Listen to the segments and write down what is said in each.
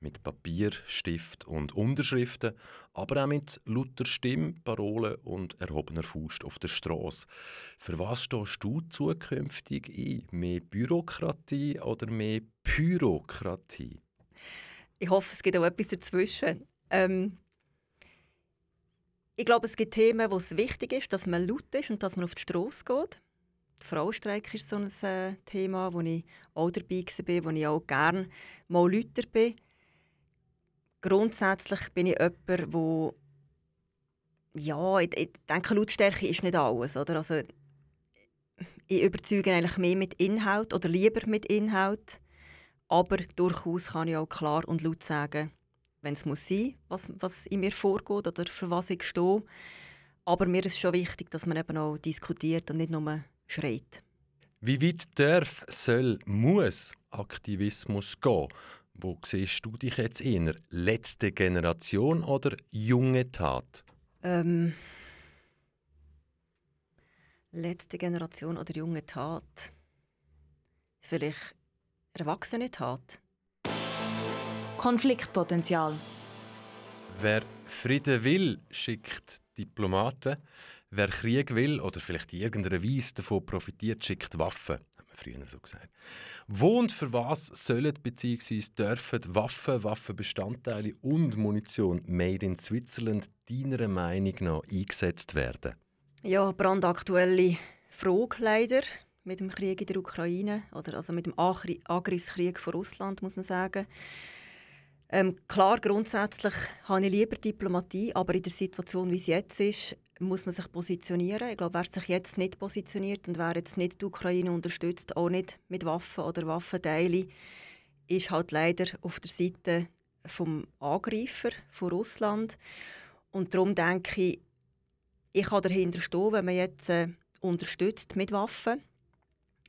Mit Papier, Stift und Unterschriften, aber auch mit lauter Stimme, Parolen und erhobener Faust auf der Straße. Für was stehst du zukünftig ein? Mehr Bürokratie oder mehr Pyrokratie? Ich hoffe, es gibt auch etwas dazwischen. Ähm, ich glaube, es gibt Themen, wo es wichtig ist, dass man laut ist und dass man auf die Straße geht. Der Frauenstreik ist so ein äh, Thema, wo ich auch dabei war, wo ich auch gerne mal lauter bin. Grundsätzlich bin ich jemand, wo ja, ich, ich denke, Lautstärke ist nicht alles. Oder? Also, ich überzeuge eigentlich mehr mit Inhalt oder lieber mit Inhalt. Aber durchaus kann ich auch klar und laut sagen, wenn es muss sein, was, was in mir vorgeht oder für was ich stehe. Aber mir ist schon wichtig, dass man eben auch diskutiert und nicht nur schreit. Wie weit darf, soll, muss Aktivismus gehen? Wo siehst du dich jetzt eher? Letzte Generation oder junge Tat? Ähm, letzte Generation oder junge Tat? Vielleicht erwachsene Tat? Konfliktpotenzial. Wer Frieden will, schickt Diplomaten. Wer Krieg will oder vielleicht in irgendeiner Weise davon profitiert, schickt Waffen. Früher so gesagt. Wo und für was sollen bzw. dürfen Waffen, Waffenbestandteile und Munition made in Switzerland deiner Meinung nach eingesetzt werden? Ja, brandaktuelle Frage leider mit dem Krieg in der Ukraine oder also mit dem Angriffskrieg von Russland, muss man sagen. Ähm, klar, grundsätzlich habe ich lieber Diplomatie, aber in der Situation, wie es jetzt ist, muss man sich positionieren. Ich glaube, wer sich jetzt nicht positioniert und wer jetzt nicht die Ukraine unterstützt, auch nicht mit Waffen oder Waffenteilen, ist halt leider auf der Seite vom Angreifer von Russland. Und darum denke ich, ich kann dahinter stehen, wenn man jetzt äh, unterstützt mit Waffen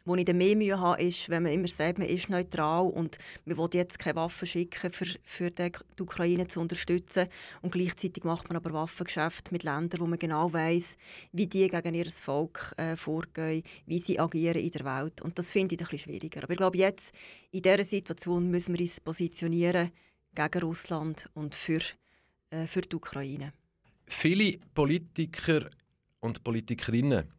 wo ich dann mehr Mühe habe, ist, wenn man immer sagt, man ist neutral und man will jetzt keine Waffen schicken, für, für die Ukraine zu unterstützen. Und gleichzeitig macht man aber Waffengeschäfte mit Ländern, wo man genau weiß, wie die gegen ihr Volk äh, vorgehen, wie sie agieren in der Welt. Und das finde ich ein bisschen schwieriger. Aber ich glaube, jetzt in dieser Situation müssen wir uns positionieren gegen Russland und für, äh, für die Ukraine. Viele Politiker und Politikerinnen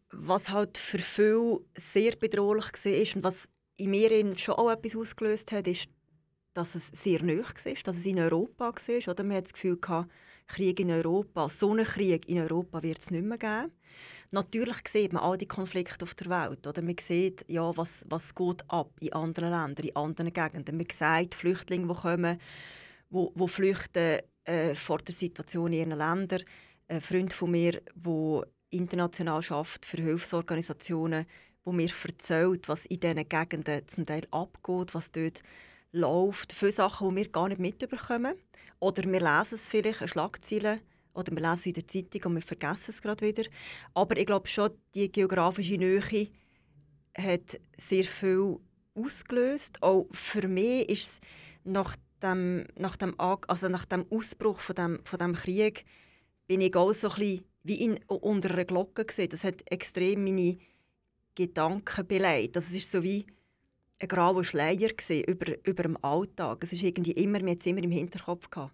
was halt für viele sehr bedrohlich war und was in mir schon auch etwas ausgelöst hat, ist, dass es sehr nahe war, dass es in Europa war. Oder man hat das Gefühl, gehabt, Krieg in Europa, so einen Krieg in Europa wird es nicht mehr geben. Natürlich sieht man all die Konflikte auf der Welt. Oder man sieht, ja, was, was geht ab in anderen Ländern, in anderen Gegenden. Man sieht Flüchtlinge, die kommen, die, die flüchten äh, vor der Situation in ihren Ländern. Ein Freund von mir, der international schafft für Hilfsorganisationen, wo mir erzählt, was in diesen Gegenden zum Teil abgeht, was dort läuft. Viele Sachen, die wir gar nicht mitbekommen. Oder wir lesen es vielleicht, eine Schlagzeile, oder wir lesen es in der Zeitung und wir vergessen es gerade wieder. Aber ich glaube schon, die geografische Nähe hat sehr viel ausgelöst. Auch für mich ist es nach dem, nach dem, also nach dem Ausbruch von dem, von dem Krieg bin ich auch so ein bisschen wie in, unter einer Glocke gesehen. Das hat extrem meine Gedanken beleidigt. Das ist so wie ein grauer Schleier über, über dem Alltag. Es ist irgendwie immer, mir immer im Hinterkopf gehabt.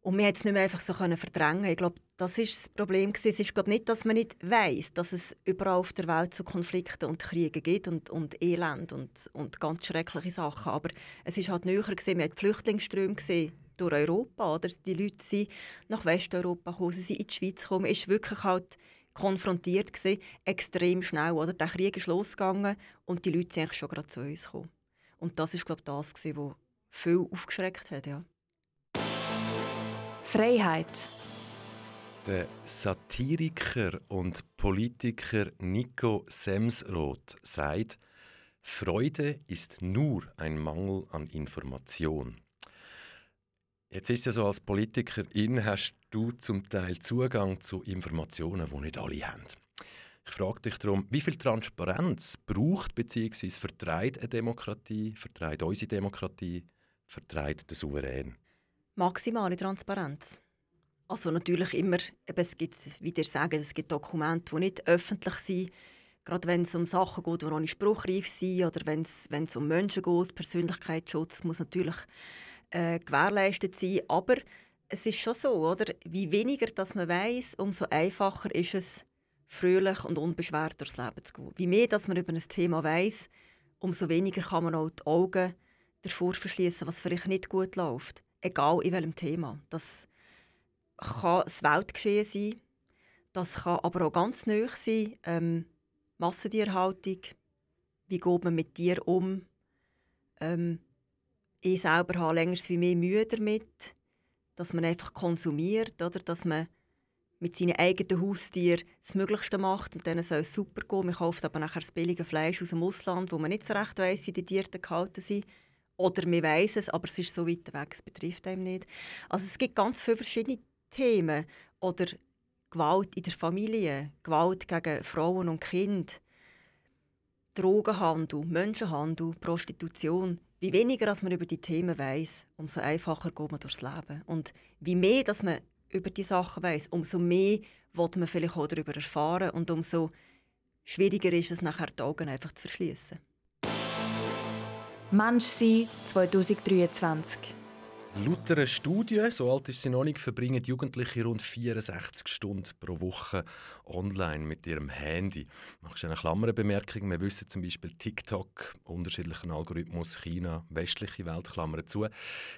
Und wir es nicht mehr einfach so verdrängen. Ich glaube, das ist das Problem Es ist glaube nicht, dass man nicht weiß, dass es überall auf der Welt so Konflikte und Kriege gibt und, und Elend und, und ganz schreckliche Sachen. Aber es ist halt näher gesehen. Man hat Flüchtlingsströme gesehen durch Europa. Oder? Die Leute sind nach Westeuropa gekommen, sie sind in die Schweiz gekommen. Es ist wirklich halt konfrontiert gewesen, extrem schnell. Oder? Der Krieg ist losgegangen und die Leute sind eigentlich schon gerade zu uns gekommen. Und das ist glaube ich das, was viel aufgeschreckt hat. Ja. Freiheit. Der Satiriker und Politiker Nico Semsroth sagt, Freude ist nur ein Mangel an Information. Jetzt ist ja so, als Politikerin hast du zum Teil Zugang zu Informationen, die nicht alle haben. Ich frage dich darum, wie viel Transparenz braucht bzw. vertreibt eine Demokratie, vertreibt unsere Demokratie, vertreibt der Souverän? Maximale Transparenz. Also natürlich immer, eben, es gibt, wie ihr sagt, es gibt Dokumente, die nicht öffentlich sind. Gerade wenn es um Sachen geht, die noch nicht spruchreif sind oder wenn es, wenn es um Menschen geht, Persönlichkeitsschutz muss natürlich äh, gewährleistet sein. Aber es ist schon so, oder? Wie weniger das man weiß, umso einfacher ist es, fröhlich und unbeschwert durchs Leben zu gehen. Wie mehr dass man über ein Thema weiß, umso weniger kann man auch die Augen davor verschließen, was vielleicht nicht gut läuft. Egal in welchem Thema. Das kann das Weltgeschehen sein, das kann aber auch ganz neu sein. Ähm, Massentierhaltung, wie geht man mit Tieren um? Ähm, ich selber habe länger wie mehr Mühe damit, dass man einfach konsumiert, oder? dass man mit seinen eigenen Haustieren das Möglichste macht und dann soll es super gehen. Man kauft aber nachher das billige Fleisch aus dem Ausland, wo man nicht so recht weiß, wie die Tiere gehalten sind. Oder man weiß es, aber es ist so weit weg, es betrifft einem nicht. Also es gibt ganz viele verschiedene Themen. Oder Gewalt in der Familie, Gewalt gegen Frauen und Kinder, Drogenhandel, Menschenhandel, Prostitution. Wie weniger als man über die Themen weiß, umso einfacher geht man durchs Leben. Und wie mehr dass man über die Sachen weiß, umso mehr wird man vielleicht auch darüber erfahren und umso schwieriger ist es nachher die Augen einfach zu verschließen. Mensch sein 2023. Laut einer Studie, so alt ist sie noch nicht, verbringen Jugendliche rund 64 Stunden pro Woche online mit ihrem Handy. Machst du eine Klammerbemerkung? Wir wissen zum Beispiel TikTok, unterschiedlichen Algorithmus, China, westliche Welt, Klammern zu.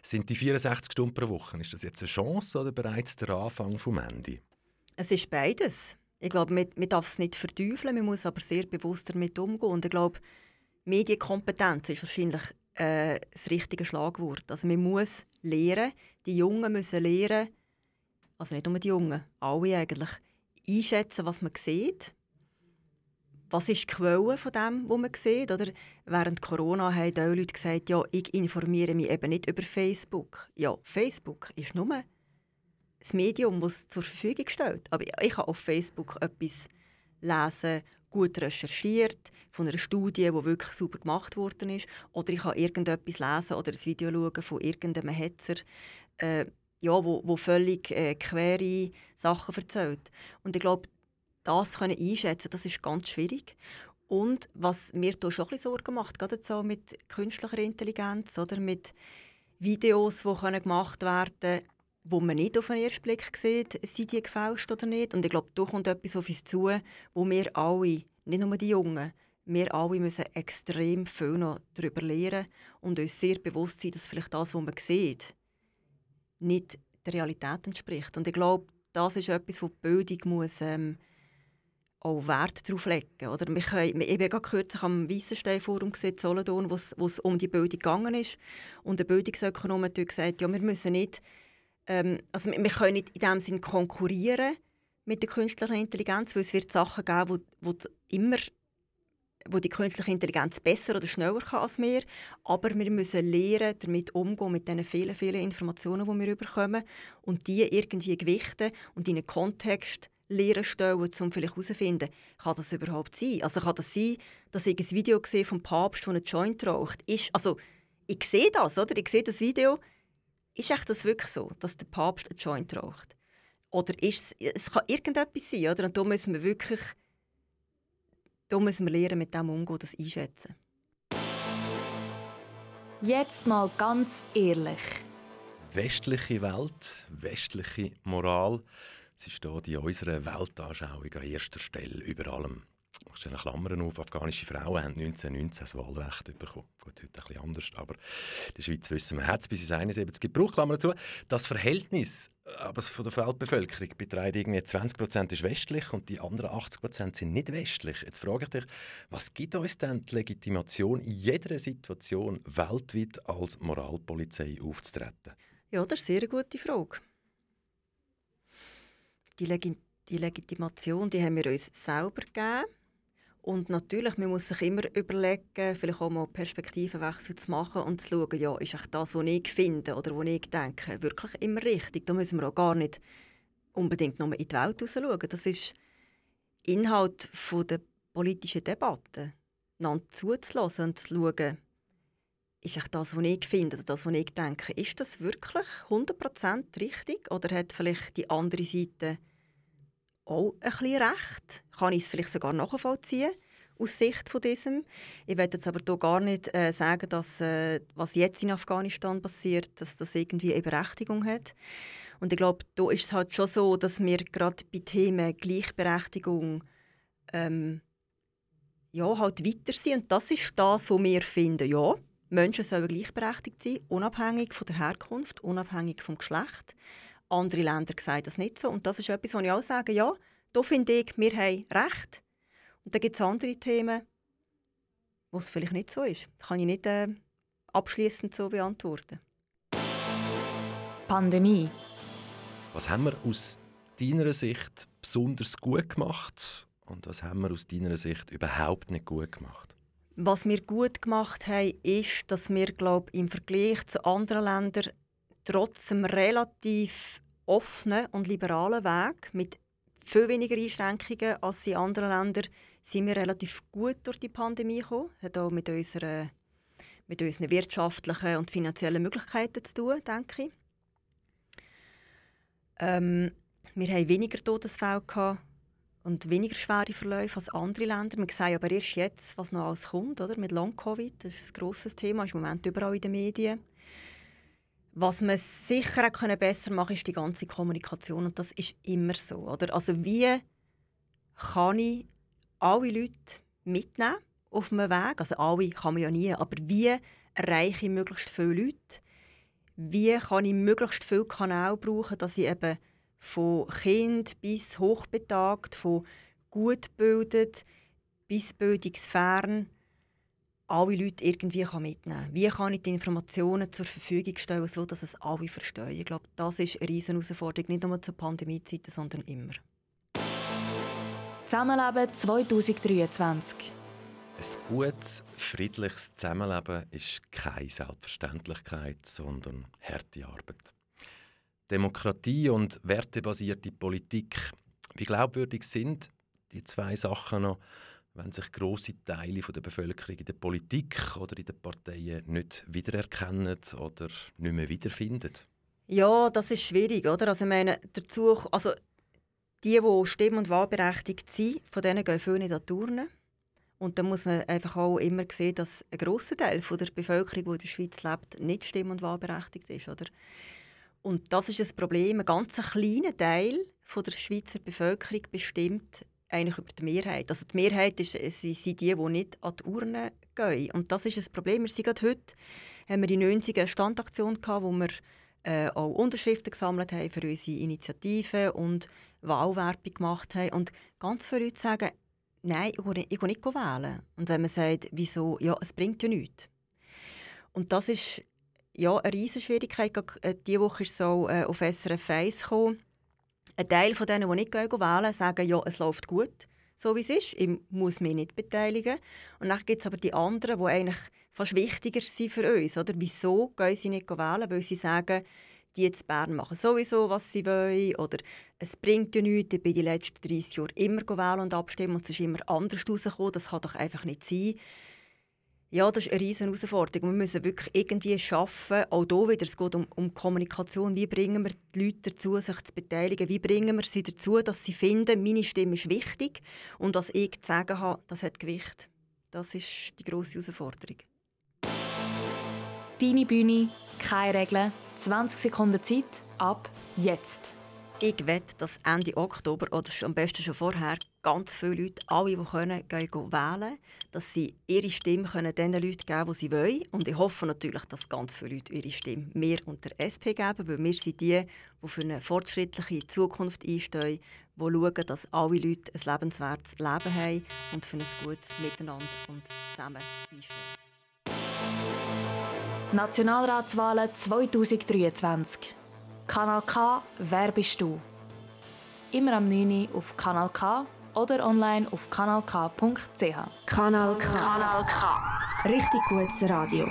Sind die 64 Stunden pro Woche, ist das jetzt eine Chance oder bereits der Anfang vom Handy? Es ist beides. Ich glaube, man, man darf es nicht verteufeln, man muss aber sehr bewusst damit umgehen. Und ich glaube, Medienkompetenz ist wahrscheinlich äh, das richtige Schlagwort. Also man muss lernen, die Jungen müssen lernen, also nicht nur die Jungen, alle eigentlich, einschätzen, was man sieht. Was ist die Quelle von dem, was man sieht? Oder während Corona haben auch Leute gesagt, ja, ich informiere mich eben nicht über Facebook. Ja, Facebook ist nur das Medium, das zur Verfügung steht. Aber ich kann auf Facebook etwas lesen, gut recherchiert, von einer Studie, die wirklich super gemacht worden ist. Oder ich kann irgendetwas lesen oder ein Video schauen von irgendeinem Hetzer, äh, ja, wo, wo völlig äh, quere Sachen erzählt. Und ich glaube, das können einschätzen, das ist ganz schwierig. Und was mir da schon ein bisschen Sorgen macht, gerade so mit künstlicher Intelligenz oder mit Videos, die gemacht werden können, wo man nicht auf den ersten Blick sieht, sind die gefälscht oder nicht. Und ich glaube, da kommt etwas auf uns zu, wo wir alle, nicht nur die Jungen, wir alle müssen extrem viel noch darüber lernen und uns sehr bewusst sein, dass vielleicht das, was man sieht, nicht der Realität entspricht. Und ich glaube, das ist etwas, wo die Bildung muss, ähm, auch Wert darauf legen oder wir können, Ich habe gerade kürzlich am Weissenstein-Forum gesehen, Solothurn, wo es um die Bildung gegangen ist. Und der Bildungsökonom hat gesagt, ja, wir müssen nicht ähm, also wir, können nicht in dem Sinn konkurrieren mit der künstlichen Intelligenz, weil es wird Sachen geben, wo, wo immer wo die künstliche Intelligenz besser oder schneller kann als wir. Aber wir müssen lernen, damit umgehen, mit den vielen, vielen Informationen, die wir bekommen und die irgendwie gewichten und in einen Kontext lernen stellen, um vielleicht herauszufinden, kann das überhaupt sein? Also kann das sein, dass ich ein Video gesehen vom Papst, der einen Joint raucht? Ist, also, ich sehe das, oder? Ich sehe das Video. Ist echt das wirklich so, dass der Papst einen Joint raucht? Oder ist es, es kann irgendetwas sein, oder? Und da müssen wir wirklich da müssen wir lernen, mit dem umzugehen, das einschätzen. Jetzt mal ganz ehrlich. Westliche Welt, westliche Moral, sie steht in unserer Weltanschauung an erster Stelle über allem. Ich stelle Klammern auf, afghanische Frauen haben 1919 das Wahlrecht bekommen. Gut, heute ein bisschen anders, aber in der Schweiz wissen wir, hat es bis ins 71 gebraucht, Klammer dazu. Das Verhältnis aber von der Weltbevölkerung beträgt irgendwie 20 Prozent ist westlich und die anderen 80 Prozent sind nicht westlich. Jetzt frage ich dich, was gibt uns denn die Legitimation, in jeder Situation weltweit als Moralpolizei aufzutreten? Ja, das ist eine sehr gute Frage. Die, Legi die Legitimation die haben wir uns selber gegeben und natürlich, man muss sich immer überlegen, vielleicht auch mal Perspektivenwechsel zu machen und zu schauen, ja, ist das, was ich finde oder was ich denke, wirklich immer richtig. Da müssen wir auch gar nicht unbedingt nur in die Welt schauen. Das ist Inhalt der politischen Debatte. Einander zuzulassen und zu schauen, ist das, was ich finde oder das, was ich denke, ist das wirklich 100% richtig oder hat vielleicht die andere Seite auch ein bisschen recht. Kann ich es vielleicht sogar nachvollziehen aus Sicht von diesem. Ich werde jetzt aber hier gar nicht äh, sagen, dass äh, was jetzt in Afghanistan passiert, dass das irgendwie eine Berechtigung hat. Und ich glaube, da ist es halt schon so, dass wir gerade bei Themen Gleichberechtigung ähm, ja, halt weiter sind. Und das ist das, was wir finden. Ja, Menschen sollen gleichberechtigt sein, unabhängig von der Herkunft, unabhängig vom Geschlecht. Andere Länder sagen das nicht so. Und das ist etwas, wo ich auch sage, ja, da finde ich, wir haben Recht. Und dann gibt es andere Themen, wo es vielleicht nicht so ist. Das kann ich nicht äh, abschließend so beantworten. Pandemie. Was haben wir aus deiner Sicht besonders gut gemacht und was haben wir aus deiner Sicht überhaupt nicht gut gemacht? Was wir gut gemacht haben, ist, dass wir glaube im Vergleich zu anderen Ländern trotz einem relativ offenen und liberalen Weg mit viel weniger Einschränkungen als in anderen Ländern sind wir relativ gut durch die Pandemie gekommen. Das hat auch mit, unserer, mit unseren wirtschaftlichen und finanziellen Möglichkeiten zu tun, denke ich. Ähm, wir hatten weniger Todesfälle und weniger schwere Verläufe als andere Länder. Wir sehen aber erst jetzt, was noch alles kommt, oder? mit Long-Covid. Das ist ein grosses Thema, ist im Moment überall in den Medien. Was man sicher auch besser machen kann, ist die ganze Kommunikation. Und das ist immer so. Oder? Also wie kann ich alle Leute mitnehmen auf einem Weg? Also alle kann man ja nie, aber wie erreiche ich möglichst viele Leute? Wie kann ich möglichst viele Kanäle brauchen, dass ich eben von Kind bis hochbetagt, von gut gebildet bis bildungsfern alle Leute irgendwie mitnehmen kann. Wie kann ich die Informationen zur Verfügung stellen, so dass es alle verstehen? Ich glaube, das ist eine riesen Herausforderung, nicht nur zur Pandemiezeiten, sondern immer. Zusammenleben 2023 ein gutes, friedliches Zusammenleben ist keine Selbstverständlichkeit, sondern harte Arbeit. Demokratie und wertebasierte Politik, wie glaubwürdig sind die zwei Sachen noch, wenn sich große Teile der Bevölkerung in der Politik oder in den Parteien nicht wiedererkennen oder nicht mehr wiederfinden? Ja, das ist schwierig, oder? Also ich meine, dazu, also die, die stimm- und wahlberechtigt sind, von denen gehen viele nicht an Turnen. Und dann muss man einfach auch immer sehen, dass ein grosser Teil von der Bevölkerung, die in der Schweiz lebt, nicht stimm- und wahlberechtigt ist. Oder? Und das ist das Problem. Ein ganz kleiner Teil von der Schweizer Bevölkerung bestimmt eigentlich über die Mehrheit. Also die Mehrheit ist, sind die, die nicht an die Urne gehen. Und das ist das Problem. Wir sind heute, haben wir in 90 eine Standaktion gehabt, wo wir äh, auch Unterschriften gesammelt haben für unsere Initiative und Wahlwerbung gemacht haben. Und ganz viele Leute sagen, nein, ich gehe nicht, ich gehe nicht wählen. Und wenn man sagt, wieso, ja, es bringt ja nichts. Und das ist ja, eine riesige Schwierigkeit. Äh, diese Woche ist so äh, auf SRF 1 gekommen ein Teil von denen, die nicht wählen, sagen, ja, es läuft gut. so wie es ist. Ich muss mich nicht beteiligen. Und dann gibt es aber die anderen, die eigentlich fast wichtiger sind für uns. Oder? Wieso gehen sie nicht wählen? Weil sie sagen, die jetzt Bern machen sowieso, was sie wollen. Oder es bringt ja nichts, ich bin die letzten 30 Jahre immer wählen und abstimmen und es ist immer anders rausgekommen. Das kann doch einfach nicht sein. Ja, das ist eine riesige Herausforderung. Wir müssen wirklich irgendwie schaffen, auch hier wieder, es geht um, um Kommunikation, wie bringen wir die Leute dazu, sich zu beteiligen, wie bringen wir sie dazu, dass sie finden, meine Stimme ist wichtig und dass ich zu sagen habe, das hat Gewicht. Das ist die grosse Herausforderung. Deine Bühne, keine Regeln, 20 Sekunden Zeit, ab jetzt. Ich wette, dass Ende Oktober oder am besten schon vorher ganz viele Leute, alle, die können, gehen, wählen, dass sie ihre Stimme können den Leuten geben, die sie wollen. Und ich hoffe natürlich, dass ganz viele Leute ihre Stimme mir und der SP geben, weil wir sind die, die für eine fortschrittliche Zukunft einstehen, die schauen, dass alle Leute ein lebenswertes Leben haben und für ein gutes Miteinander und zusammen einstehen. Nationalratswahlen 2023. Kanal K, wer bist du? Immer am 9. Uhr auf Kanal K oder online auf kanalk.ch. Kanal K. Kanal K. Richtig gutes Radio.